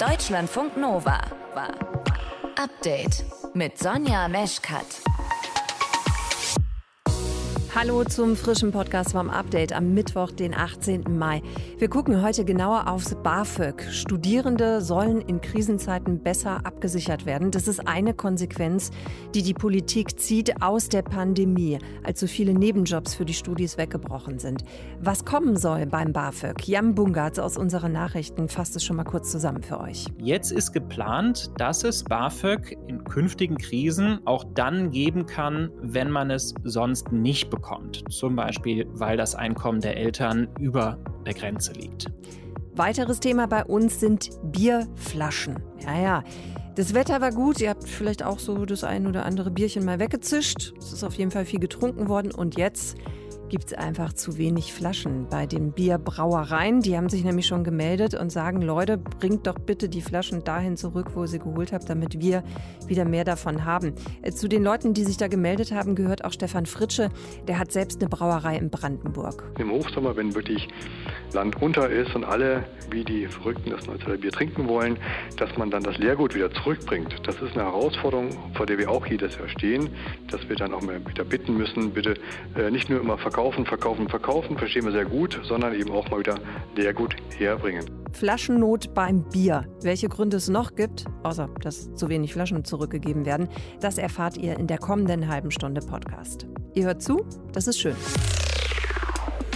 Deutschlandfunk Nova. Update mit Sonja Meschkat. Hallo zum frischen Podcast vom Update am Mittwoch, den 18. Mai. Wir gucken heute genauer aufs BAföG. Studierende sollen in Krisenzeiten besser abgesichert werden. Das ist eine Konsequenz, die die Politik zieht aus der Pandemie, als so viele Nebenjobs für die Studis weggebrochen sind. Was kommen soll beim BAföG? Jan Bungartz aus unseren Nachrichten fasst es schon mal kurz zusammen für euch. Jetzt ist geplant, dass es BAföG in künftigen Krisen auch dann geben kann, wenn man es sonst nicht bekommt bekommt. Zum Beispiel, weil das Einkommen der Eltern über der Grenze liegt. Weiteres Thema bei uns sind Bierflaschen. Ja, ja. Das Wetter war gut. Ihr habt vielleicht auch so das ein oder andere Bierchen mal weggezischt. Es ist auf jeden Fall viel getrunken worden. Und jetzt gibt es einfach zu wenig Flaschen bei den Bierbrauereien. Die haben sich nämlich schon gemeldet und sagen, Leute, bringt doch bitte die Flaschen dahin zurück, wo ihr sie geholt habt, damit wir wieder mehr davon haben. Äh, zu den Leuten, die sich da gemeldet haben, gehört auch Stefan Fritsche. Der hat selbst eine Brauerei in Brandenburg. Im Hochsommer, wenn wirklich Land unter ist und alle wie die Verrückten das Neuzeiler Bier trinken wollen, dass man dann das Leergut wieder zurückbringt. Das ist eine Herausforderung, vor der wir auch jedes Jahr stehen, dass wir dann auch mal wieder bitten müssen, bitte äh, nicht nur immer verkaufen, verkaufen, verkaufen, verkaufen, verstehen wir sehr gut, sondern eben auch mal wieder Leergut herbringen. Flaschennot beim Bier. Welche Gründe es noch gibt, außer dass zu wenig Flaschen zurückgegeben werden, das erfahrt ihr in der kommenden halben Stunde Podcast. Ihr hört zu, das ist schön.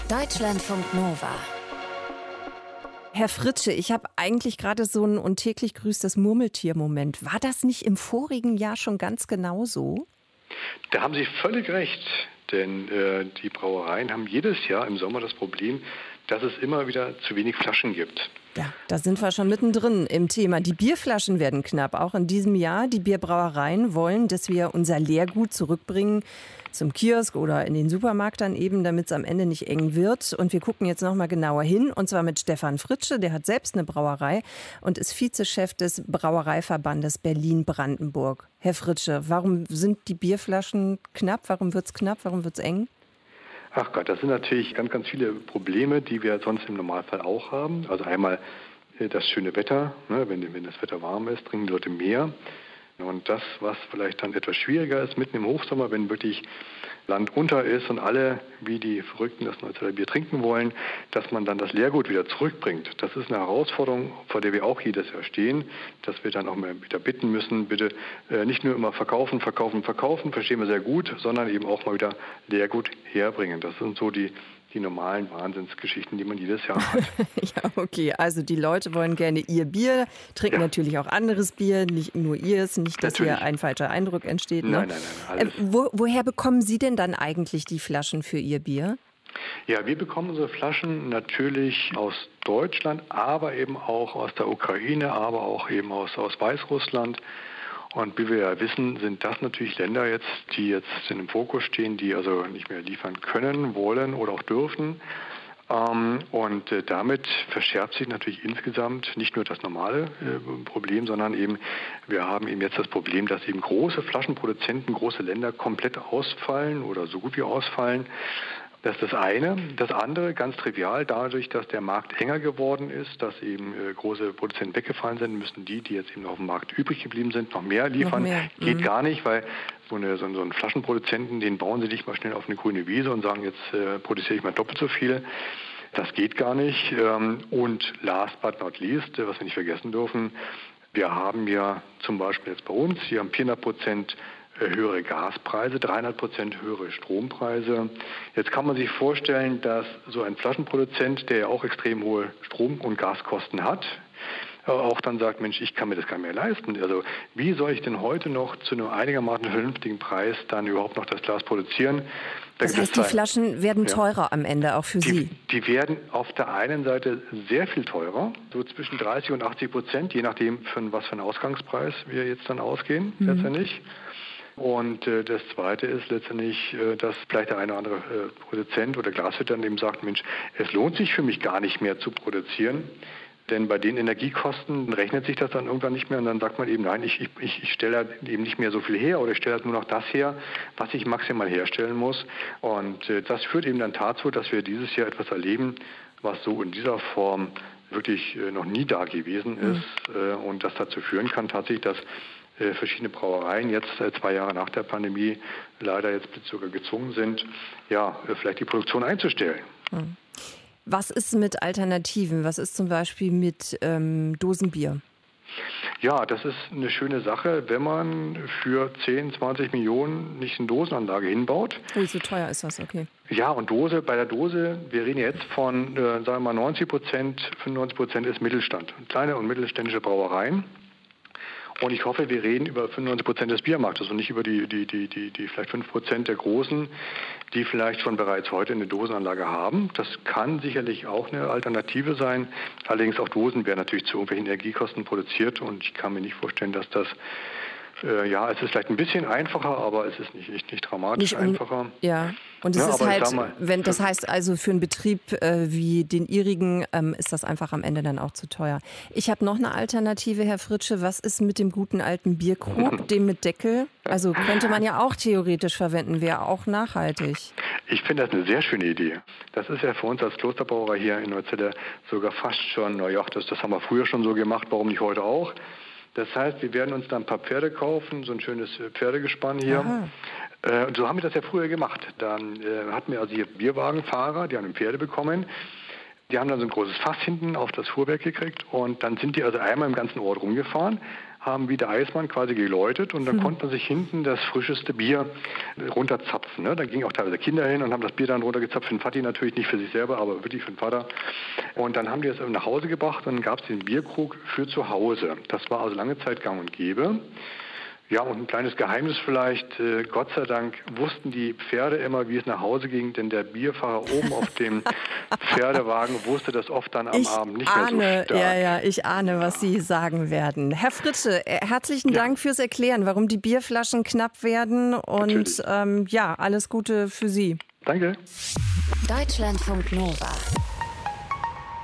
Deutschlandfunk Nova. Herr Fritsche, ich habe eigentlich gerade so ein und täglich grüßt das Murmeltier-Moment. War das nicht im vorigen Jahr schon ganz genau so? Da haben Sie völlig recht. Denn äh, die Brauereien haben jedes Jahr im Sommer das Problem, dass es immer wieder zu wenig Flaschen gibt. Ja, da sind wir schon mittendrin im Thema. Die Bierflaschen werden knapp. Auch in diesem Jahr. Die Bierbrauereien wollen, dass wir unser Leergut zurückbringen zum Kiosk oder in den Supermarkt dann eben, damit es am Ende nicht eng wird. Und wir gucken jetzt nochmal genauer hin und zwar mit Stefan Fritsche, der hat selbst eine Brauerei und ist Vizechef des Brauereiverbandes Berlin-Brandenburg. Herr Fritsche, warum sind die Bierflaschen knapp? Warum wird es knapp? Warum wird es eng? Ach Gott, das sind natürlich ganz, ganz viele Probleme, die wir sonst im Normalfall auch haben. Also einmal äh, das schöne Wetter. Ne? Wenn, wenn das Wetter warm ist, trinken die Leute mehr. Und das, was vielleicht dann etwas schwieriger ist, mitten im Hochsommer, wenn wirklich Land unter ist und alle wie die Verrückten das Neuzeiler Bier trinken wollen, dass man dann das Leergut wieder zurückbringt. Das ist eine Herausforderung, vor der wir auch jedes Jahr stehen, dass wir dann auch mal wieder bitten müssen, bitte äh, nicht nur immer verkaufen, verkaufen, verkaufen, verstehen wir sehr gut, sondern eben auch mal wieder Leergut herbringen. Das sind so die die normalen Wahnsinnsgeschichten, die man jedes Jahr hat. ja, okay. Also die Leute wollen gerne ihr Bier, trinken ja. natürlich auch anderes Bier, nicht nur ihrs, nicht, dass natürlich. hier ein falscher Eindruck entsteht. Ne? Nein, nein, nein. Äh, wo, woher bekommen Sie denn dann eigentlich die Flaschen für Ihr Bier? Ja, wir bekommen unsere Flaschen natürlich aus Deutschland, aber eben auch aus der Ukraine, aber auch eben aus, aus Weißrussland. Und wie wir ja wissen, sind das natürlich Länder jetzt, die jetzt in dem Fokus stehen, die also nicht mehr liefern können, wollen oder auch dürfen. Ähm, und äh, damit verschärft sich natürlich insgesamt nicht nur das normale äh, Problem, sondern eben wir haben eben jetzt das Problem, dass eben große Flaschenproduzenten, große Länder komplett ausfallen oder so gut wie ausfallen. Das ist das eine. Das andere, ganz trivial, dadurch, dass der Markt enger geworden ist, dass eben äh, große Produzenten weggefallen sind, müssen die, die jetzt eben auf dem Markt übrig geblieben sind, noch mehr liefern. Noch mehr. Geht mhm. gar nicht, weil so, eine, so, einen Flaschenproduzenten, den bauen sie nicht mal schnell auf eine grüne Wiese und sagen, jetzt äh, produziere ich mal doppelt so viel. Das geht gar nicht. Ähm, und last but not least, äh, was wir nicht vergessen dürfen, wir haben ja zum Beispiel jetzt bei uns, hier haben 400 Prozent höhere Gaspreise, 300 Prozent höhere Strompreise. Jetzt kann man sich vorstellen, dass so ein Flaschenproduzent, der ja auch extrem hohe Strom- und Gaskosten hat, auch dann sagt, Mensch, ich kann mir das gar nicht mehr leisten. Also wie soll ich denn heute noch zu einem einigermaßen vernünftigen Preis dann überhaupt noch das Glas produzieren? Da das heißt, die Flaschen werden teurer ja. am Ende auch für die, Sie? Die werden auf der einen Seite sehr viel teurer, so zwischen 30 und 80 Prozent, je nachdem, von was für einen Ausgangspreis wir jetzt dann ausgehen mhm. letztendlich. Und äh, das Zweite ist letztendlich, äh, dass vielleicht der eine oder andere äh, Produzent oder Glashütter eben sagt, Mensch, es lohnt sich für mich gar nicht mehr zu produzieren. Denn bei den Energiekosten rechnet sich das dann irgendwann nicht mehr und dann sagt man eben, nein, ich, ich, ich stelle halt eben nicht mehr so viel her oder ich stelle halt nur noch das her, was ich maximal herstellen muss. Und äh, das führt eben dann dazu, dass wir dieses Jahr etwas erleben, was so in dieser Form wirklich äh, noch nie da gewesen mhm. ist äh, und das dazu führen kann tatsächlich, dass verschiedene Brauereien jetzt zwei Jahre nach der Pandemie leider jetzt sogar gezwungen sind, ja, vielleicht die Produktion einzustellen. Mhm. Was ist mit Alternativen? Was ist zum Beispiel mit ähm, Dosenbier? Ja, das ist eine schöne Sache, wenn man für 10, 20 Millionen nicht eine Dosenanlage hinbaut. Ui, so teuer ist das, okay. Ja, und Dose, bei der Dose, wir reden jetzt von, äh, sagen wir mal, 90 Prozent, 95 Prozent ist Mittelstand. Kleine und mittelständische Brauereien. Und ich hoffe, wir reden über 95 Prozent des Biermarktes und nicht über die, die, die, die, die vielleicht 5 Prozent der Großen, die vielleicht schon bereits heute eine Dosenanlage haben. Das kann sicherlich auch eine Alternative sein. Allerdings auch Dosen werden natürlich zu irgendwelchen Energiekosten produziert und ich kann mir nicht vorstellen, dass das äh, ja, es ist vielleicht ein bisschen einfacher, aber es ist nicht, nicht, nicht dramatisch nicht einfacher. Ja, und es ja, ist halt, wenn das heißt also für einen Betrieb äh, wie den Ihrigen ähm, ist das einfach am Ende dann auch zu teuer. Ich habe noch eine Alternative, Herr Fritsche. Was ist mit dem guten alten Bierkrug, dem mit Deckel? Also könnte man ja auch theoretisch verwenden, wäre auch nachhaltig. Ich finde das eine sehr schöne Idee. Das ist ja für uns als Klosterbrauer hier in Neuzelle sogar fast schon, naja, das, das haben wir früher schon so gemacht, warum nicht heute auch? Das heißt, wir werden uns dann ein paar Pferde kaufen, so ein schönes äh, Pferdegespann hier. Äh, und so haben wir das ja früher gemacht. Dann äh, hatten wir also hier Bierwagenfahrer, die haben Pferde bekommen. Die haben dann so ein großes Fass hinten auf das Fuhrwerk gekriegt und dann sind die also einmal im ganzen Ort rumgefahren haben wie der Eismann quasi geläutet und dann mhm. konnte man sich hinten das frischeste Bier runterzapfen. Ne? Da gingen auch teilweise Kinder hin und haben das Bier dann runtergezapft. Für den Vati natürlich nicht für sich selber, aber wirklich für den Vater. Und dann haben die es nach Hause gebracht und dann gab es den Bierkrug für zu Hause. Das war also lange Zeit gang und gäbe. Ja, und ein kleines Geheimnis vielleicht. Äh, Gott sei Dank wussten die Pferde immer, wie es nach Hause ging, denn der Bierfahrer oben auf dem Pferdewagen wusste das oft dann am ich Abend nicht ahne, mehr so stark. Ja, ja, ich ahne, was Sie sagen werden. Herr Fritsche, äh, herzlichen ja. Dank fürs Erklären, warum die Bierflaschen knapp werden und ähm, ja, alles Gute für Sie. Danke. Deutschlandfunk Nova.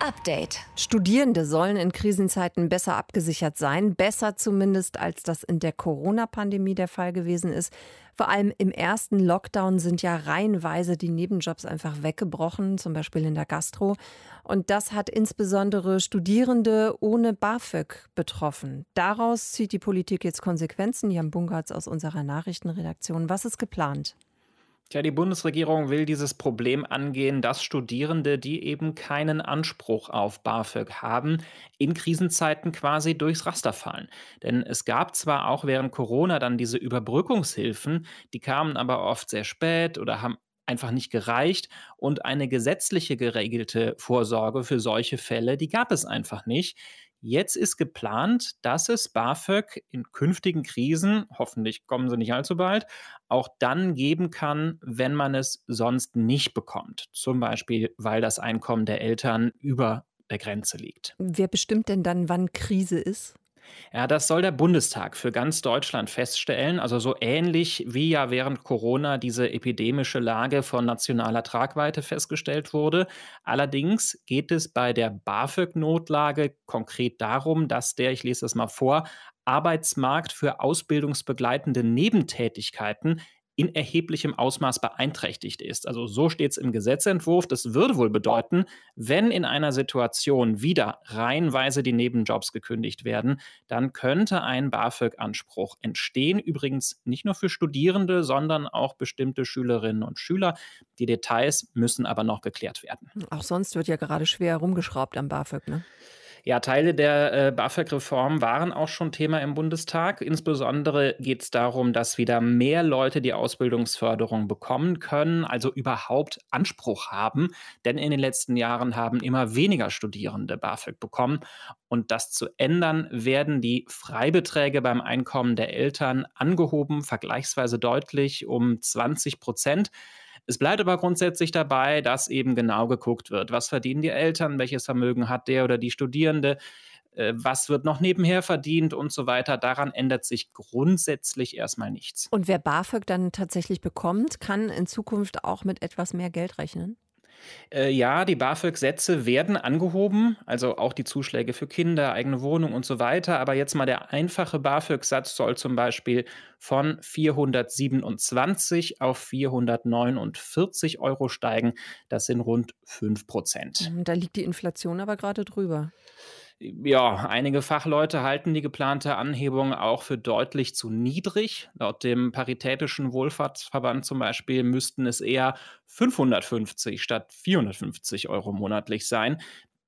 Update. Studierende sollen in Krisenzeiten besser abgesichert sein, besser zumindest als das in der Corona-Pandemie der Fall gewesen ist. Vor allem im ersten Lockdown sind ja reihenweise die Nebenjobs einfach weggebrochen, zum Beispiel in der Gastro. Und das hat insbesondere Studierende ohne BAföG betroffen. Daraus zieht die Politik jetzt Konsequenzen. Jan Bungartz aus unserer Nachrichtenredaktion. Was ist geplant? Tja, die Bundesregierung will dieses Problem angehen, dass Studierende, die eben keinen Anspruch auf BAföG haben, in Krisenzeiten quasi durchs Raster fallen. Denn es gab zwar auch während Corona dann diese Überbrückungshilfen, die kamen aber oft sehr spät oder haben einfach nicht gereicht und eine gesetzliche geregelte Vorsorge für solche Fälle, die gab es einfach nicht. Jetzt ist geplant, dass es BAföG in künftigen Krisen, hoffentlich kommen sie nicht allzu bald, auch dann geben kann, wenn man es sonst nicht bekommt. Zum Beispiel, weil das Einkommen der Eltern über der Grenze liegt. Wer bestimmt denn dann, wann Krise ist? Ja, das soll der Bundestag für ganz Deutschland feststellen. Also so ähnlich wie ja während Corona diese epidemische Lage von nationaler Tragweite festgestellt wurde. Allerdings geht es bei der BAföG-Notlage konkret darum, dass der, ich lese das mal vor, Arbeitsmarkt für ausbildungsbegleitende Nebentätigkeiten in erheblichem Ausmaß beeinträchtigt ist. Also so steht es im Gesetzentwurf. Das würde wohl bedeuten, wenn in einer Situation wieder reihenweise die Nebenjobs gekündigt werden, dann könnte ein BAföG-Anspruch entstehen. Übrigens nicht nur für Studierende, sondern auch bestimmte Schülerinnen und Schüler. Die Details müssen aber noch geklärt werden. Auch sonst wird ja gerade schwer herumgeschraubt am BAföG, ne? Ja, Teile der äh, BAföG-Reform waren auch schon Thema im Bundestag. Insbesondere geht es darum, dass wieder mehr Leute die Ausbildungsförderung bekommen können, also überhaupt Anspruch haben. Denn in den letzten Jahren haben immer weniger Studierende BAföG bekommen. Und das zu ändern, werden die Freibeträge beim Einkommen der Eltern angehoben, vergleichsweise deutlich um 20 Prozent. Es bleibt aber grundsätzlich dabei, dass eben genau geguckt wird, was verdienen die Eltern, welches Vermögen hat der oder die Studierende, äh, was wird noch nebenher verdient und so weiter. Daran ändert sich grundsätzlich erstmal nichts. Und wer BAföG dann tatsächlich bekommt, kann in Zukunft auch mit etwas mehr Geld rechnen? Äh, ja, die BAföG-Sätze werden angehoben, also auch die Zuschläge für Kinder, eigene Wohnung und so weiter. Aber jetzt mal der einfache BAföG-Satz soll zum Beispiel von 427 auf 449 Euro steigen. Das sind rund 5 Prozent. Da liegt die Inflation aber gerade drüber. Ja, einige Fachleute halten die geplante Anhebung auch für deutlich zu niedrig. Laut dem Paritätischen Wohlfahrtsverband zum Beispiel müssten es eher 550 statt 450 Euro monatlich sein.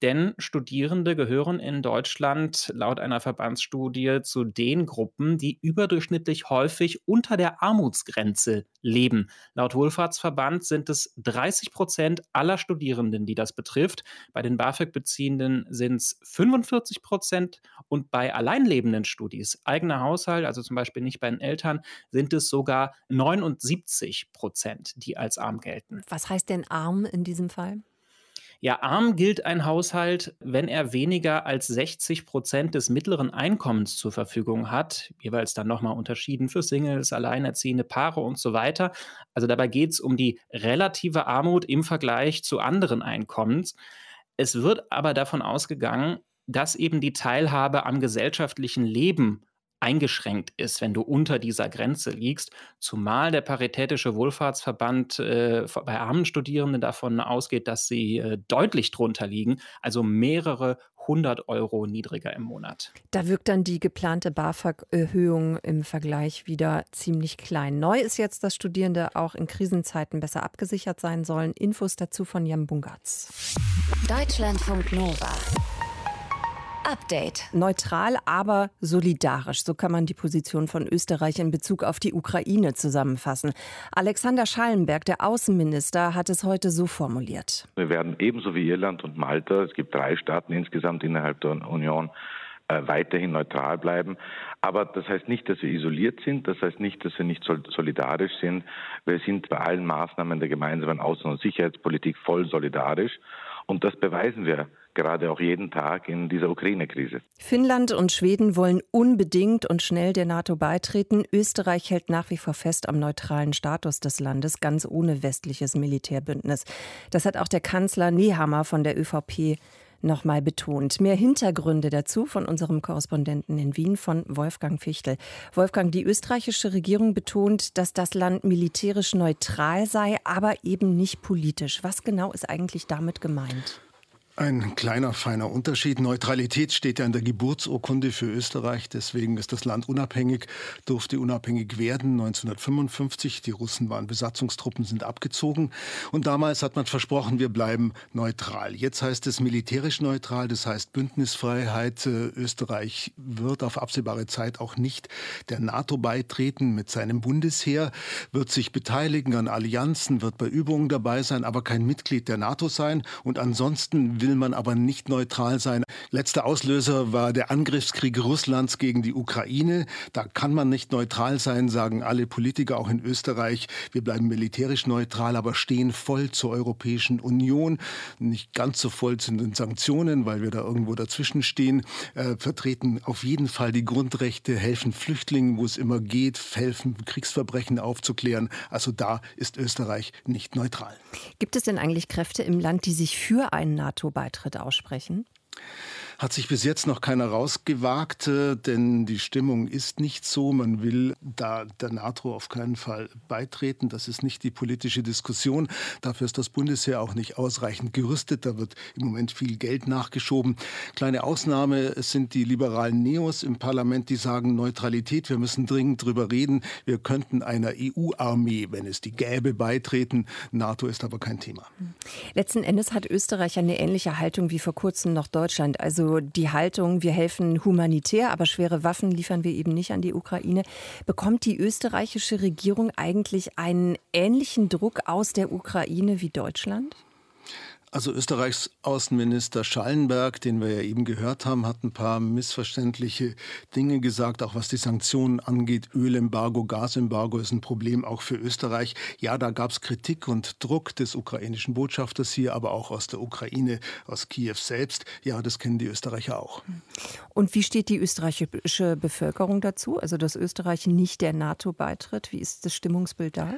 Denn Studierende gehören in Deutschland laut einer Verbandsstudie zu den Gruppen, die überdurchschnittlich häufig unter der Armutsgrenze leben. Laut Wohlfahrtsverband sind es 30 Prozent aller Studierenden, die das betrifft. Bei den BAföG-Beziehenden sind es 45 Prozent und bei alleinlebenden Studis, eigener Haushalt, also zum Beispiel nicht bei den Eltern, sind es sogar 79 Prozent, die als arm gelten. Was heißt denn arm in diesem Fall? Ja, arm gilt ein Haushalt, wenn er weniger als 60 Prozent des mittleren Einkommens zur Verfügung hat, jeweils dann nochmal unterschieden für Singles, alleinerziehende Paare und so weiter. Also dabei geht es um die relative Armut im Vergleich zu anderen Einkommens. Es wird aber davon ausgegangen, dass eben die Teilhabe am gesellschaftlichen Leben eingeschränkt ist, wenn du unter dieser Grenze liegst, zumal der Paritätische Wohlfahrtsverband äh, bei armen Studierenden davon ausgeht, dass sie äh, deutlich drunter liegen, also mehrere hundert Euro niedriger im Monat. Da wirkt dann die geplante BAföG-Erhöhung im Vergleich wieder ziemlich klein. Neu ist jetzt, dass Studierende auch in Krisenzeiten besser abgesichert sein sollen. Infos dazu von Jan Bungatz. Deutschlandfunk Nova. Update. Neutral, aber solidarisch. So kann man die Position von Österreich in Bezug auf die Ukraine zusammenfassen. Alexander Schallenberg, der Außenminister, hat es heute so formuliert. Wir werden ebenso wie Irland und Malta, es gibt drei Staaten insgesamt innerhalb der Union, äh, weiterhin neutral bleiben. Aber das heißt nicht, dass wir isoliert sind. Das heißt nicht, dass wir nicht solidarisch sind. Wir sind bei allen Maßnahmen der gemeinsamen Außen- und Sicherheitspolitik voll solidarisch. Und das beweisen wir gerade auch jeden Tag in dieser Ukraine-Krise. Finnland und Schweden wollen unbedingt und schnell der NATO beitreten. Österreich hält nach wie vor fest am neutralen Status des Landes, ganz ohne westliches Militärbündnis. Das hat auch der Kanzler Nehammer von der ÖVP nochmal betont. Mehr Hintergründe dazu von unserem Korrespondenten in Wien, von Wolfgang Fichtel. Wolfgang, die österreichische Regierung betont, dass das Land militärisch neutral sei, aber eben nicht politisch. Was genau ist eigentlich damit gemeint? Ein kleiner, feiner Unterschied. Neutralität steht ja in der Geburtsurkunde für Österreich. Deswegen ist das Land unabhängig, durfte unabhängig werden 1955. Die Russen waren Besatzungstruppen, sind abgezogen. Und damals hat man versprochen, wir bleiben neutral. Jetzt heißt es militärisch neutral, das heißt Bündnisfreiheit. Österreich wird auf absehbare Zeit auch nicht der NATO beitreten mit seinem Bundesheer, wird sich beteiligen an Allianzen, wird bei Übungen dabei sein, aber kein Mitglied der NATO sein. Und ansonsten will man aber nicht neutral sein. Letzter Auslöser war der Angriffskrieg Russlands gegen die Ukraine. Da kann man nicht neutral sein, sagen alle Politiker, auch in Österreich. Wir bleiben militärisch neutral, aber stehen voll zur Europäischen Union. Nicht ganz so voll zu den Sanktionen, weil wir da irgendwo dazwischen stehen. Äh, vertreten auf jeden Fall die Grundrechte, helfen Flüchtlingen, wo es immer geht, helfen Kriegsverbrechen aufzuklären. Also da ist Österreich nicht neutral. Gibt es denn eigentlich Kräfte im Land, die sich für einen NATO beitritt aussprechen? Hat sich bis jetzt noch keiner rausgewagt, äh, denn die Stimmung ist nicht so. Man will da der NATO auf keinen Fall beitreten. Das ist nicht die politische Diskussion. Dafür ist das Bundesheer auch nicht ausreichend gerüstet. Da wird im Moment viel Geld nachgeschoben. Kleine Ausnahme sind die liberalen Neos im Parlament, die sagen Neutralität. Wir müssen dringend drüber reden. Wir könnten einer EU-Armee, wenn es die gäbe, beitreten. NATO ist aber kein Thema. Letzten Endes hat Österreich eine ähnliche Haltung wie vor kurzem noch Deutschland. Also die Haltung, wir helfen humanitär, aber schwere Waffen liefern wir eben nicht an die Ukraine. Bekommt die österreichische Regierung eigentlich einen ähnlichen Druck aus der Ukraine wie Deutschland? Also Österreichs Außenminister Schallenberg, den wir ja eben gehört haben, hat ein paar missverständliche Dinge gesagt, auch was die Sanktionen angeht. Ölembargo, Gasembargo ist ein Problem auch für Österreich. Ja, da gab es Kritik und Druck des ukrainischen Botschafters hier, aber auch aus der Ukraine, aus Kiew selbst. Ja, das kennen die Österreicher auch. Und wie steht die österreichische Bevölkerung dazu? Also, dass Österreich nicht der NATO beitritt? Wie ist das Stimmungsbild da?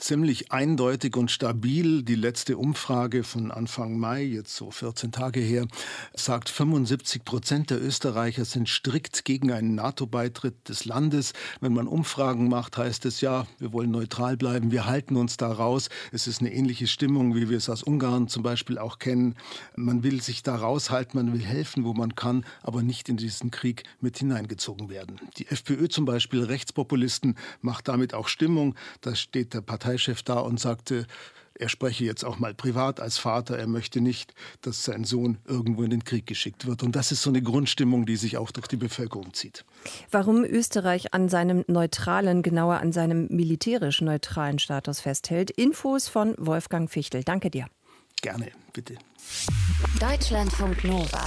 Ziemlich eindeutig und stabil. Die letzte Umfrage von Anfang Mai, jetzt so 14 Tage her, sagt 75 Prozent der Österreicher sind strikt gegen einen NATO-Beitritt des Landes. Wenn man Umfragen macht, heißt es ja, wir wollen neutral bleiben, wir halten uns da raus. Es ist eine ähnliche Stimmung, wie wir es aus Ungarn zum Beispiel auch kennen. Man will sich da raushalten, man will helfen, wo man kann, aber nicht in diesen Krieg mit hineingezogen werden. Die FPÖ zum Beispiel, Rechtspopulisten, macht damit auch Stimmung. Da steht der Parteichef da und sagte, er spreche jetzt auch mal privat als Vater. Er möchte nicht, dass sein Sohn irgendwo in den Krieg geschickt wird. Und das ist so eine Grundstimmung, die sich auch durch die Bevölkerung zieht. Warum Österreich an seinem neutralen, genauer an seinem militärisch neutralen Status festhält. Infos von Wolfgang Fichtel. Danke dir. Gerne, bitte. Deutschlandfunk Nova.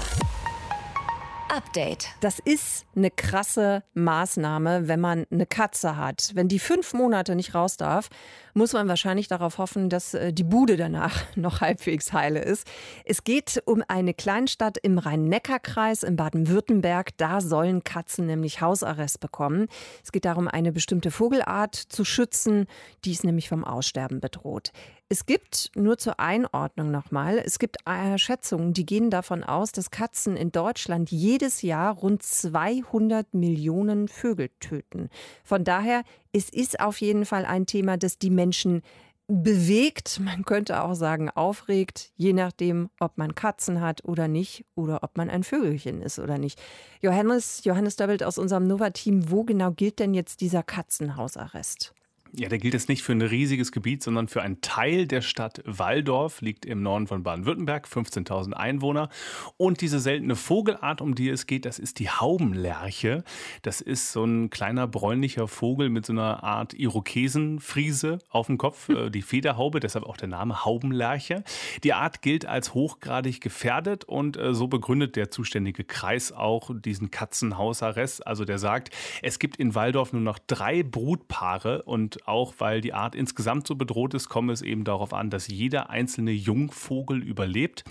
Update. Das ist eine krasse Maßnahme, wenn man eine Katze hat. Wenn die fünf Monate nicht raus darf, muss man wahrscheinlich darauf hoffen, dass äh, die Bude danach noch halbwegs heile ist. Es geht um eine Kleinstadt im Rhein-Neckar-Kreis in Baden-Württemberg. Da sollen Katzen nämlich Hausarrest bekommen. Es geht darum, eine bestimmte Vogelart zu schützen. Die ist nämlich vom Aussterben bedroht. Es gibt, nur zur Einordnung nochmal, es gibt äh, Schätzungen, die gehen davon aus, dass Katzen in Deutschland jedes Jahr rund 200 Millionen Vögel töten. Von daher, es ist auf jeden Fall ein Thema, das die Menschen bewegt, man könnte auch sagen aufregt, je nachdem, ob man Katzen hat oder nicht oder ob man ein Vögelchen ist oder nicht. Johannes, Johannes Doppelt aus unserem Nova-Team, wo genau gilt denn jetzt dieser Katzenhausarrest? Ja, der gilt jetzt nicht für ein riesiges Gebiet, sondern für einen Teil der Stadt Walldorf, liegt im Norden von Baden-Württemberg, 15.000 Einwohner. Und diese seltene Vogelart, um die es geht, das ist die Haubenlerche. Das ist so ein kleiner bräunlicher Vogel mit so einer Art Irokesenfriese auf dem Kopf, äh, die Federhaube, deshalb auch der Name Haubenlerche. Die Art gilt als hochgradig gefährdet und äh, so begründet der zuständige Kreis auch diesen Katzenhausarrest. Also der sagt, es gibt in Walldorf nur noch drei Brutpaare und auch weil die Art insgesamt so bedroht ist, komme es eben darauf an, dass jeder einzelne Jungvogel überlebt.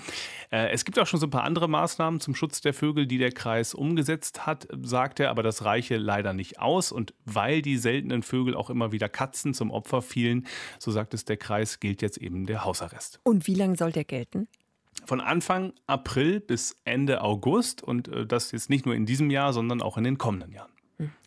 Äh, es gibt auch schon so ein paar andere Maßnahmen zum Schutz der Vögel, die der Kreis umgesetzt hat, sagt er, aber das reiche leider nicht aus. Und weil die seltenen Vögel auch immer wieder Katzen zum Opfer fielen, so sagt es der Kreis, gilt jetzt eben der Hausarrest. Und wie lange soll der gelten? Von Anfang April bis Ende August und äh, das jetzt nicht nur in diesem Jahr, sondern auch in den kommenden Jahren.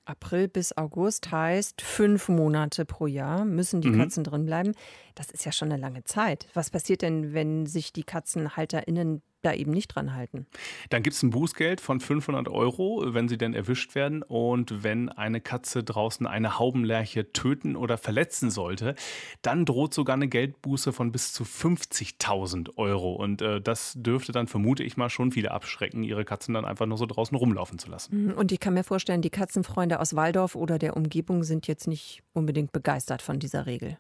April bis August heißt fünf Monate pro Jahr müssen die mhm. Katzen drin bleiben. Das ist ja schon eine lange Zeit. Was passiert denn, wenn sich die KatzenhalterInnen da eben nicht dran halten. Dann gibt es ein Bußgeld von 500 Euro, wenn sie denn erwischt werden. Und wenn eine Katze draußen eine Haubenlerche töten oder verletzen sollte, dann droht sogar eine Geldbuße von bis zu 50.000 Euro. Und äh, das dürfte dann, vermute ich mal, schon viele abschrecken, ihre Katzen dann einfach nur so draußen rumlaufen zu lassen. Mhm. Und ich kann mir vorstellen, die Katzenfreunde aus Waldorf oder der Umgebung sind jetzt nicht unbedingt begeistert von dieser Regel.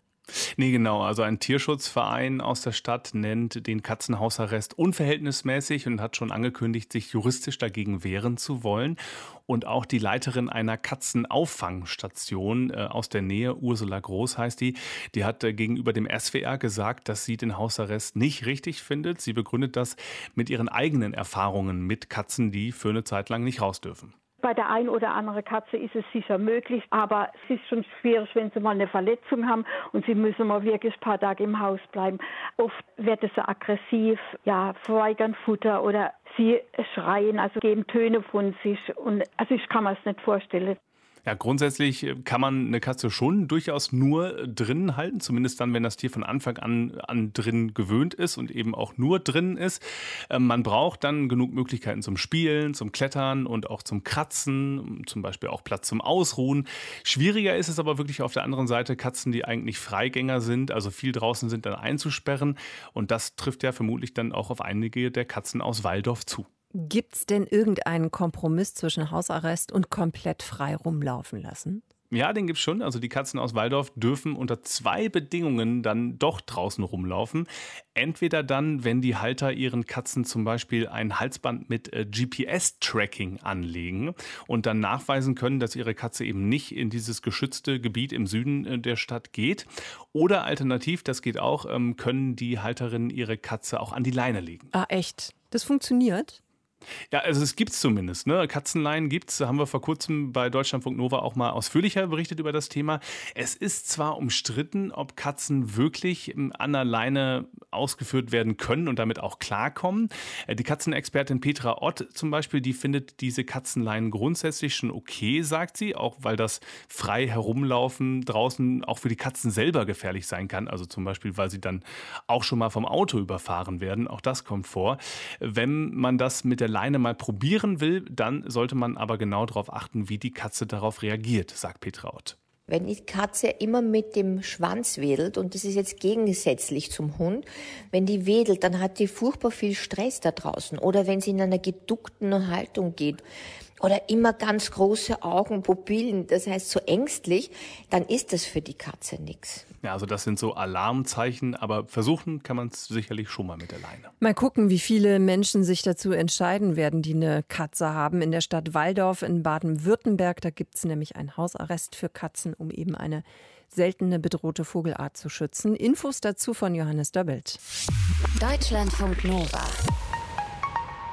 Nee, genau. Also ein Tierschutzverein aus der Stadt nennt den Katzenhausarrest unverhältnismäßig und hat schon angekündigt, sich juristisch dagegen wehren zu wollen. Und auch die Leiterin einer Katzenauffangstation äh, aus der Nähe, Ursula Groß heißt die, die hat äh, gegenüber dem SWR gesagt, dass sie den Hausarrest nicht richtig findet. Sie begründet das mit ihren eigenen Erfahrungen mit Katzen, die für eine Zeit lang nicht raus dürfen. Bei der einen oder anderen Katze ist es sicher möglich, aber es ist schon schwierig, wenn sie mal eine Verletzung haben und sie müssen mal wirklich ein paar Tage im Haus bleiben. Oft wird es so aggressiv, ja, verweigern Futter oder sie schreien, also geben Töne von sich und also ich kann mir es nicht vorstellen. Ja, grundsätzlich kann man eine Katze schon durchaus nur drinnen halten, zumindest dann, wenn das Tier von Anfang an, an drin gewöhnt ist und eben auch nur drinnen ist. Ähm, man braucht dann genug Möglichkeiten zum Spielen, zum Klettern und auch zum Kratzen, zum Beispiel auch Platz zum Ausruhen. Schwieriger ist es aber wirklich auf der anderen Seite, Katzen, die eigentlich Freigänger sind, also viel draußen sind, dann einzusperren. Und das trifft ja vermutlich dann auch auf einige der Katzen aus Waldorf zu. Gibt es denn irgendeinen Kompromiss zwischen Hausarrest und komplett frei rumlaufen lassen? Ja, den gibt es schon. Also die Katzen aus Waldorf dürfen unter zwei Bedingungen dann doch draußen rumlaufen. Entweder dann, wenn die Halter ihren Katzen zum Beispiel ein Halsband mit äh, GPS-Tracking anlegen und dann nachweisen können, dass ihre Katze eben nicht in dieses geschützte Gebiet im Süden äh, der Stadt geht. Oder alternativ, das geht auch, ähm, können die Halterinnen ihre Katze auch an die Leine legen. Ah, echt? Das funktioniert? Ja, also es gibt es zumindest. Ne? Katzenleien gibt es. Haben wir vor kurzem bei Deutschlandfunk Nova auch mal ausführlicher berichtet über das Thema. Es ist zwar umstritten, ob Katzen wirklich ähm, an der Leine ausgeführt werden können und damit auch klarkommen. Äh, die Katzenexpertin Petra Ott zum Beispiel, die findet diese Katzenleien grundsätzlich schon okay, sagt sie, auch weil das frei herumlaufen draußen auch für die Katzen selber gefährlich sein kann. Also zum Beispiel, weil sie dann auch schon mal vom Auto überfahren werden. Auch das kommt vor. Wenn man das mit der Leine mal probieren will, dann sollte man aber genau darauf achten, wie die Katze darauf reagiert, sagt Petra Ott. Wenn die Katze immer mit dem Schwanz wedelt, und das ist jetzt gegensätzlich zum Hund, wenn die wedelt, dann hat die furchtbar viel Stress da draußen. Oder wenn sie in einer geduckten Haltung geht oder immer ganz große Augen, Pupillen, das heißt so ängstlich, dann ist das für die Katze nichts. Ja, also das sind so Alarmzeichen, aber versuchen kann man es sicherlich schon mal mit der Leine. Mal gucken, wie viele Menschen sich dazu entscheiden werden, die eine Katze haben. In der Stadt Waldorf in Baden-Württemberg, da gibt es nämlich einen Hausarrest für Katzen, um eben eine seltene bedrohte Vogelart zu schützen. Infos dazu von Johannes Döbbelt. Deutschlandfunk Nova.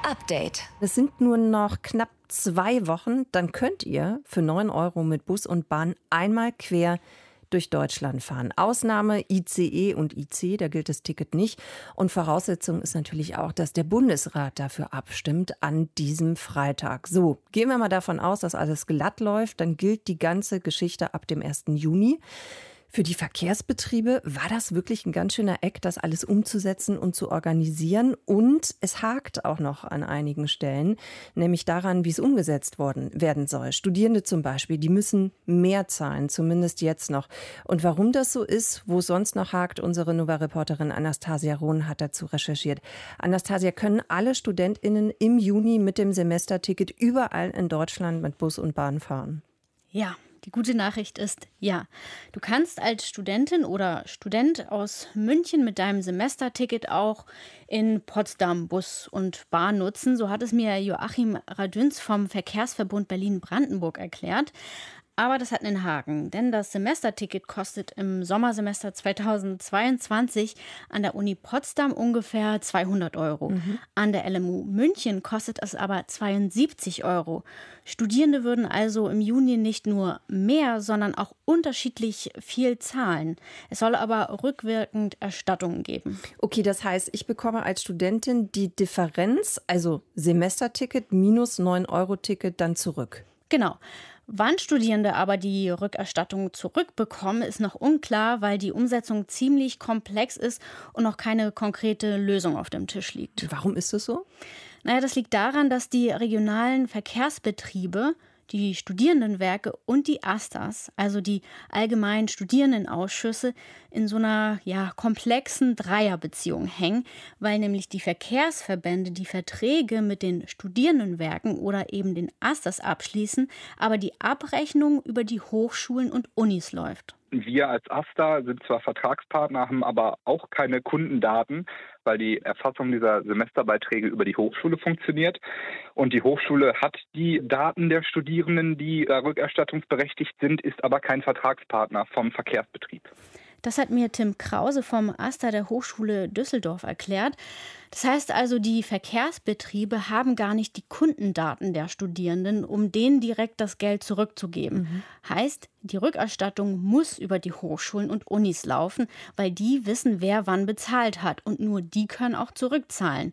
Update. Es sind nur noch knapp zwei Wochen. Dann könnt ihr für 9 Euro mit Bus und Bahn einmal quer durch Deutschland fahren. Ausnahme ICE und IC, da gilt das Ticket nicht. Und Voraussetzung ist natürlich auch, dass der Bundesrat dafür abstimmt an diesem Freitag. So, gehen wir mal davon aus, dass alles glatt läuft, dann gilt die ganze Geschichte ab dem 1. Juni. Für die Verkehrsbetriebe war das wirklich ein ganz schöner Eck, das alles umzusetzen und zu organisieren. Und es hakt auch noch an einigen Stellen, nämlich daran, wie es umgesetzt worden werden soll. Studierende zum Beispiel, die müssen mehr zahlen, zumindest jetzt noch. Und warum das so ist, wo sonst noch hakt, unsere Nova-Reporterin Anastasia Rohn hat dazu recherchiert. Anastasia, können alle StudentInnen im Juni mit dem Semesterticket überall in Deutschland mit Bus und Bahn fahren? Ja, die gute Nachricht ist ja. Du kannst als Studentin oder Student aus München mit deinem Semesterticket auch in Potsdam Bus und Bahn nutzen. So hat es mir Joachim Radüns vom Verkehrsverbund Berlin-Brandenburg erklärt. Aber das hat einen Haken, denn das Semesterticket kostet im Sommersemester 2022 an der Uni Potsdam ungefähr 200 Euro. Mhm. An der LMU München kostet es aber 72 Euro. Studierende würden also im Juni nicht nur mehr, sondern auch unterschiedlich viel zahlen. Es soll aber rückwirkend Erstattungen geben. Okay, das heißt, ich bekomme als Studentin die Differenz, also Semesterticket minus 9-Euro-Ticket dann zurück. Genau. Wann Studierende aber die Rückerstattung zurückbekommen, ist noch unklar, weil die Umsetzung ziemlich komplex ist und noch keine konkrete Lösung auf dem Tisch liegt. Warum ist das so? Naja, das liegt daran, dass die regionalen Verkehrsbetriebe die Studierendenwerke und die AStAs, also die allgemeinen Studierendenausschüsse, in so einer ja, komplexen Dreierbeziehung hängen, weil nämlich die Verkehrsverbände die Verträge mit den Studierendenwerken oder eben den AStAs abschließen, aber die Abrechnung über die Hochschulen und Unis läuft. Wir als AStA sind zwar Vertragspartner, haben aber auch keine Kundendaten, weil die Erfassung dieser Semesterbeiträge über die Hochschule funktioniert. Und die Hochschule hat die Daten der Studierenden, die rückerstattungsberechtigt sind, ist aber kein Vertragspartner vom Verkehrsbetrieb. Das hat mir Tim Krause vom AStA der Hochschule Düsseldorf erklärt. Das heißt also, die Verkehrsbetriebe haben gar nicht die Kundendaten der Studierenden, um denen direkt das Geld zurückzugeben. Mhm. Heißt, die Rückerstattung muss über die Hochschulen und Unis laufen, weil die wissen, wer wann bezahlt hat und nur die können auch zurückzahlen.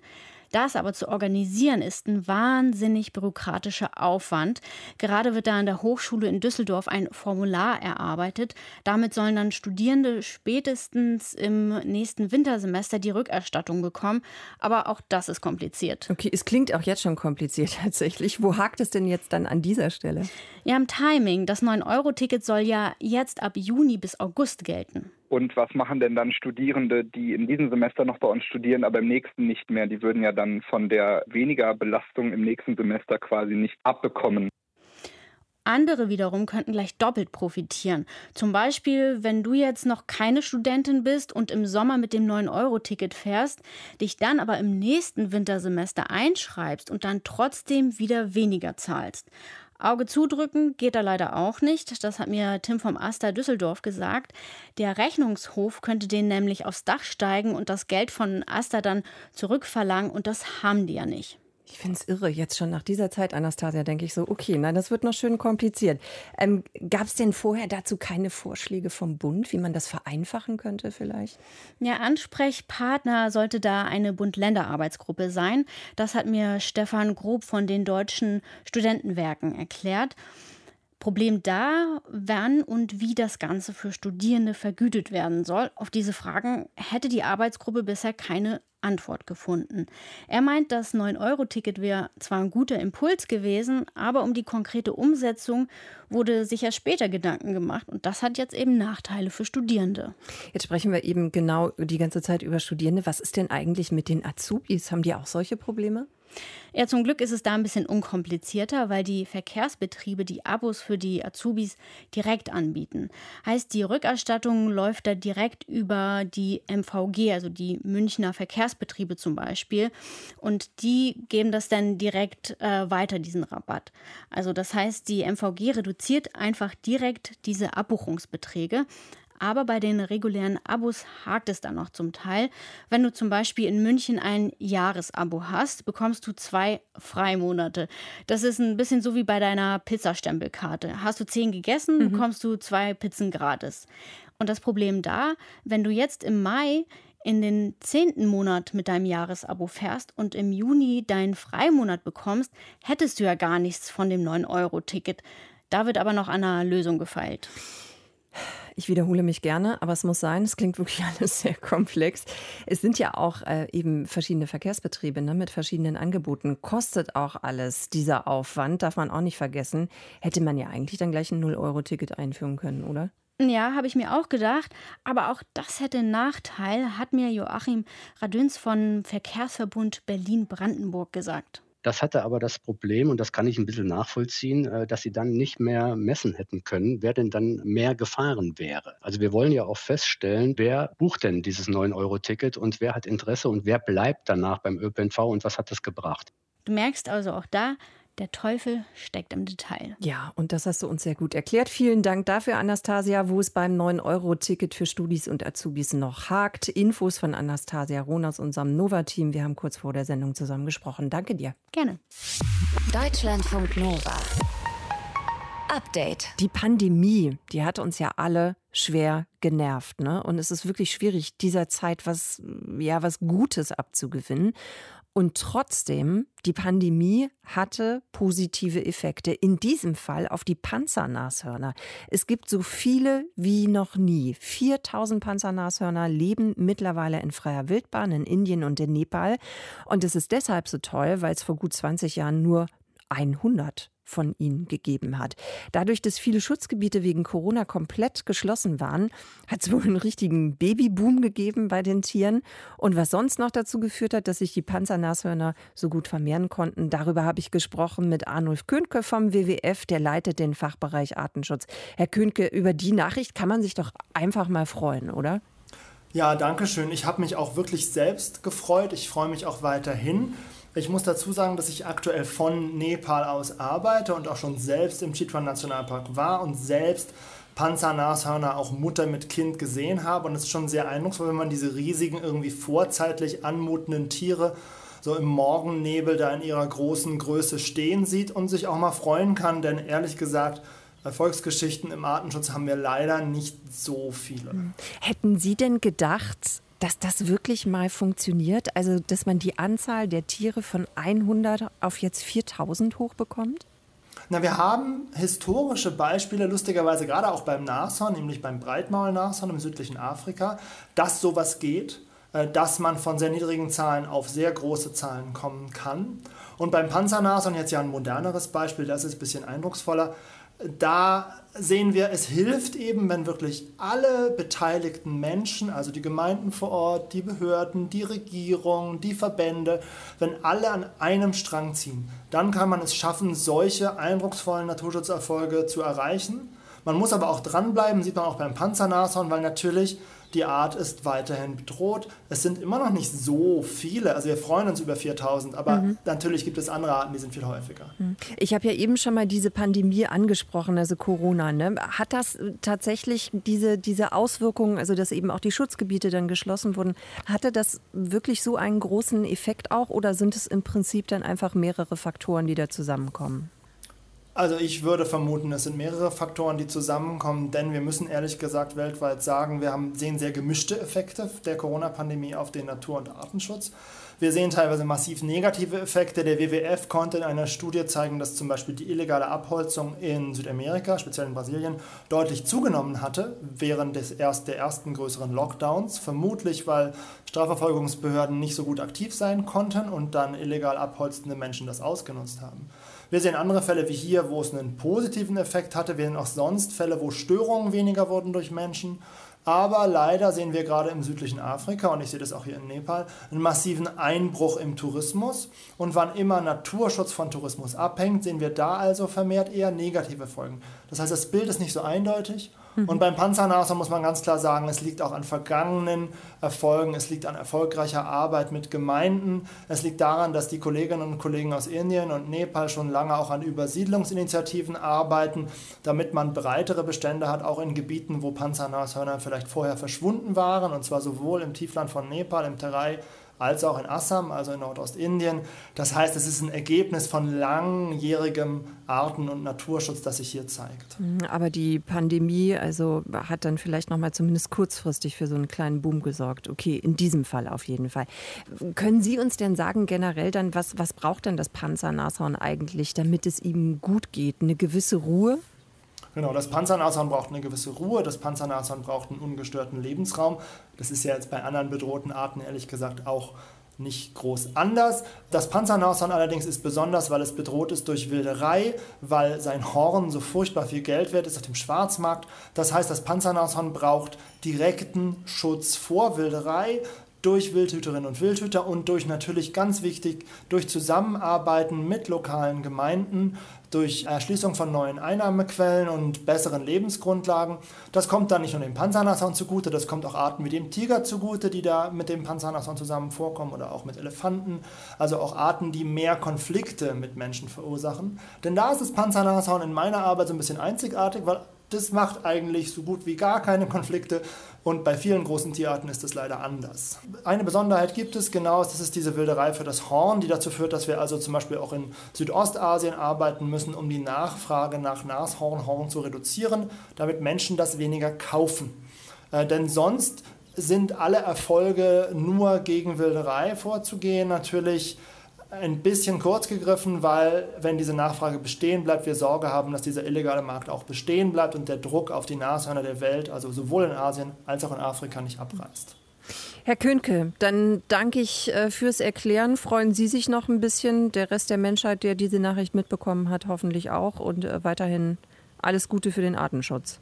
Das aber zu organisieren ist ein wahnsinnig bürokratischer Aufwand. Gerade wird da an der Hochschule in Düsseldorf ein Formular erarbeitet. Damit sollen dann Studierende spätestens im nächsten Wintersemester die Rückerstattung bekommen. Aber auch das ist kompliziert. Okay, es klingt auch jetzt schon kompliziert tatsächlich. Wo hakt es denn jetzt dann an dieser Stelle? Ja, im Timing. Das 9-Euro-Ticket soll ja jetzt ab Juni bis August gelten. Und was machen denn dann Studierende, die in diesem Semester noch bei uns studieren, aber im nächsten nicht mehr? Die würden ja dann von der weniger Belastung im nächsten Semester quasi nicht abbekommen. Andere wiederum könnten gleich doppelt profitieren. Zum Beispiel, wenn du jetzt noch keine Studentin bist und im Sommer mit dem 9-Euro-Ticket fährst, dich dann aber im nächsten Wintersemester einschreibst und dann trotzdem wieder weniger zahlst. Auge zudrücken geht da leider auch nicht. Das hat mir Tim vom Asta Düsseldorf gesagt. Der Rechnungshof könnte den nämlich aufs Dach steigen und das Geld von Asta dann zurückverlangen und das haben die ja nicht. Ich finde es irre, jetzt schon nach dieser Zeit, Anastasia, denke ich so, okay, nein, das wird noch schön kompliziert. Ähm, Gab es denn vorher dazu keine Vorschläge vom Bund, wie man das vereinfachen könnte vielleicht? Ja, Ansprechpartner sollte da eine Bund-Länder-Arbeitsgruppe sein. Das hat mir Stefan Grob von den Deutschen Studentenwerken erklärt. Problem da, wann und wie das Ganze für Studierende vergütet werden soll. Auf diese Fragen hätte die Arbeitsgruppe bisher keine Antwort gefunden. Er meint, das 9-Euro-Ticket wäre zwar ein guter Impuls gewesen, aber um die konkrete Umsetzung wurde sich ja später Gedanken gemacht und das hat jetzt eben Nachteile für Studierende. Jetzt sprechen wir eben genau die ganze Zeit über Studierende. Was ist denn eigentlich mit den Azubis? Haben die auch solche Probleme? Ja, zum Glück ist es da ein bisschen unkomplizierter, weil die Verkehrsbetriebe die Abos für die Azubis direkt anbieten. Heißt, die Rückerstattung läuft da direkt über die MVG, also die Münchner Verkehrsbetriebe zum Beispiel. Und die geben das dann direkt äh, weiter, diesen Rabatt. Also das heißt, die MVG reduziert einfach direkt diese Abbuchungsbeträge. Aber bei den regulären Abos hakt es dann noch zum Teil. Wenn du zum Beispiel in München ein Jahresabo hast, bekommst du zwei Freimonate. Das ist ein bisschen so wie bei deiner Pizzastempelkarte. Hast du zehn gegessen, mhm. bekommst du zwei Pizzen gratis. Und das Problem da, wenn du jetzt im Mai in den zehnten Monat mit deinem Jahresabo fährst und im Juni deinen Freimonat bekommst, hättest du ja gar nichts von dem 9-Euro-Ticket. Da wird aber noch an einer Lösung gefeilt. Ich wiederhole mich gerne, aber es muss sein, es klingt wirklich alles sehr komplex. Es sind ja auch äh, eben verschiedene Verkehrsbetriebe ne, mit verschiedenen Angeboten. Kostet auch alles dieser Aufwand, darf man auch nicht vergessen. Hätte man ja eigentlich dann gleich ein 0-Euro-Ticket einführen können, oder? Ja, habe ich mir auch gedacht. Aber auch das hätte einen Nachteil, hat mir Joachim Radüns von Verkehrsverbund Berlin-Brandenburg gesagt. Das hatte aber das Problem, und das kann ich ein bisschen nachvollziehen, äh, dass sie dann nicht mehr messen hätten können, wer denn dann mehr gefahren wäre. Also wir wollen ja auch feststellen, wer bucht denn dieses 9-Euro-Ticket und wer hat Interesse und wer bleibt danach beim ÖPNV und was hat das gebracht. Du merkst also auch da, der Teufel steckt im Detail. Ja, und das hast du uns sehr gut erklärt. Vielen Dank dafür, Anastasia, wo es beim 9-Euro-Ticket für Studis und Azubis noch hakt. Infos von Anastasia Rohn aus unserem Nova-Team. Wir haben kurz vor der Sendung zusammen gesprochen. Danke dir. Gerne. Deutschlandfunk Nova. Update. Die Pandemie, die hat uns ja alle schwer genervt, ne? Und es ist wirklich schwierig, dieser Zeit was, ja, was Gutes abzugewinnen. Und trotzdem, die Pandemie hatte positive Effekte. In diesem Fall auf die Panzernashörner. Es gibt so viele wie noch nie. 4000 Panzernashörner leben mittlerweile in freier Wildbahn in Indien und in Nepal. Und es ist deshalb so toll, weil es vor gut 20 Jahren nur 100 von ihnen gegeben hat. Dadurch, dass viele Schutzgebiete wegen Corona komplett geschlossen waren, hat es wohl einen richtigen Babyboom gegeben bei den Tieren. Und was sonst noch dazu geführt hat, dass sich die Panzernashörner so gut vermehren konnten, darüber habe ich gesprochen mit Arnulf Könke vom WWF, der leitet den Fachbereich Artenschutz. Herr Könke, über die Nachricht kann man sich doch einfach mal freuen, oder? Ja, danke schön. Ich habe mich auch wirklich selbst gefreut. Ich freue mich auch weiterhin. Ich muss dazu sagen, dass ich aktuell von Nepal aus arbeite und auch schon selbst im Chitwan Nationalpark war und selbst Panzernashörner auch Mutter mit Kind gesehen habe. Und es ist schon sehr eindrucksvoll, wenn man diese riesigen, irgendwie vorzeitlich anmutenden Tiere so im Morgennebel da in ihrer großen Größe stehen sieht und sich auch mal freuen kann. Denn ehrlich gesagt, Erfolgsgeschichten im Artenschutz haben wir leider nicht so viele. Hätten Sie denn gedacht, dass das wirklich mal funktioniert? Also, dass man die Anzahl der Tiere von 100 auf jetzt 4000 hochbekommt? Na, wir haben historische Beispiele, lustigerweise gerade auch beim Nashorn, nämlich beim Breitmaulnashorn im südlichen Afrika, dass sowas geht, äh, dass man von sehr niedrigen Zahlen auf sehr große Zahlen kommen kann. Und beim Panzernashorn, jetzt ja ein moderneres Beispiel, das ist ein bisschen eindrucksvoller, da sehen wir, es hilft eben, wenn wirklich alle beteiligten Menschen, also die Gemeinden vor Ort, die Behörden, die Regierung, die Verbände, wenn alle an einem Strang ziehen, dann kann man es schaffen, solche eindrucksvollen Naturschutzerfolge zu erreichen. Man muss aber auch dranbleiben, sieht man auch beim Panzernashorn, weil natürlich Die Art ist weiterhin bedroht. Es sind immer noch nicht so viele. Also wir freuen uns über 4000, aber mhm. natürlich gibt es andere Arten, die sind viel häufiger. Mhm. Ich habe ja eben schon mal diese Pandemie angesprochen, also Corona. Ne? Hat das tatsächlich diese, diese Auswirkungen, also dass eben auch die Schutzgebiete dann geschlossen wurden, hatte das wirklich so einen großen Effekt auch oder sind es im Prinzip dann einfach mehrere Faktoren, die da zusammenkommen? Also ich würde vermuten, es sind mehrere Faktoren, die zusammenkommen, denn wir müssen ehrlich gesagt weltweit sagen, wir haben, sehen sehr gemischte Effekte der Corona-Pandemie auf den Natur- und Artenschutz. Wir sehen teilweise massiv negative Effekte. Der WWF konnte in einer Studie zeigen, dass zum Beispiel die illegale Abholzung in Südamerika, speziell in Brasilien, deutlich zugenommen hatte während des erst, der ersten größeren Lockdowns. Vermutlich, weil Strafverfolgungsbehörden nicht so gut aktiv sein konnten und dann illegal abholzende Menschen das ausgenutzt haben. Wir sehen andere Fälle wie hier, wo es einen positiven Effekt hatte. Wir sehen auch sonst Fälle, wo Störungen weniger wurden durch Menschen. Aber leider sehen wir gerade im südlichen Afrika, und ich sehe das auch hier in Nepal, einen massiven Einbruch im Tourismus. Und wann immer Naturschutz von Tourismus abhängt, sehen wir da also vermehrt eher negative Folgen. Das heißt, das Bild ist nicht so eindeutig. Und beim Panzernashorn muss man ganz klar sagen, es liegt auch an vergangenen Erfolgen, es liegt an erfolgreicher Arbeit mit Gemeinden, es liegt daran, dass die Kolleginnen und Kollegen aus Indien und Nepal schon lange auch an Übersiedlungsinitiativen arbeiten, damit man breitere Bestände hat, auch in Gebieten, wo Panzernashörner vielleicht vorher verschwunden waren, und zwar sowohl im Tiefland von Nepal, im Terai, als auch in Assam, also in Nordostindien. Das heißt, es ist ein Ergebnis von langjährigem Arten- und Naturschutz, das sich hier zeigt. Mhm, aber die Pandemie also hat dann vielleicht noch mal zumindest kurzfristig für so einen kleinen Boom gesorgt. Okay, in diesem Fall auf jeden Fall. Können Sie uns denn sagen generell dann, was, was braucht denn das Panzernashorn eigentlich, damit es ihm gut geht? Eine gewisse Ruhe? Genau, das Panzernashorn braucht eine gewisse Ruhe, das Panzernashorn braucht einen ungestörten Lebensraum. Das ist ja jetzt bei anderen bedrohten Arten ehrlich gesagt auch nicht groß anders. Das Panzernashorn allerdings ist besonders, weil es bedroht ist durch Wilderei, weil sein Horn so furchtbar viel Geld wert ist auf dem Schwarzmarkt. Das heißt, das Panzernashorn braucht direkten Schutz vor Wilderei durch Wildhüterinnen und Wildhüter und durch natürlich ganz wichtig, durch Zusammenarbeiten mit lokalen Gemeinden, durch Erschließung von neuen Einnahmequellen und besseren Lebensgrundlagen. Das kommt dann nicht nur dem Panzernashorn zugute, das kommt auch Arten wie dem Tiger zugute, die da mit dem Panzernashorn zusammen vorkommen oder auch mit Elefanten. Also auch Arten, die mehr Konflikte mit Menschen verursachen. Denn da ist das Panzernashorn in meiner Arbeit so ein bisschen einzigartig, weil das macht eigentlich so gut wie gar keine Konflikte und bei vielen großen Tierarten ist das leider anders. Eine Besonderheit gibt es genau, das ist diese Wilderei für das Horn, die dazu führt, dass wir also zum Beispiel auch in Südostasien arbeiten müssen, um die Nachfrage nach Nashornhorn zu reduzieren, damit Menschen das weniger kaufen. Äh, denn sonst sind alle Erfolge nur gegen Wilderei vorzugehen. Natürlich ein bisschen kurz gegriffen, weil wenn diese Nachfrage bestehen bleibt, wir Sorge haben, dass dieser illegale Markt auch bestehen bleibt und der Druck auf die Nashörner der Welt, also sowohl in Asien als auch in Afrika, nicht abreißt. Herr Könke, dann danke ich äh, fürs Erklären. Freuen Sie sich noch ein bisschen, der Rest der Menschheit, der diese Nachricht mitbekommen hat, hoffentlich auch. Und äh, weiterhin alles Gute für den Artenschutz.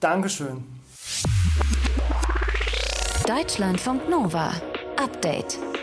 Dankeschön. Deutschlandfunk Nova. Update.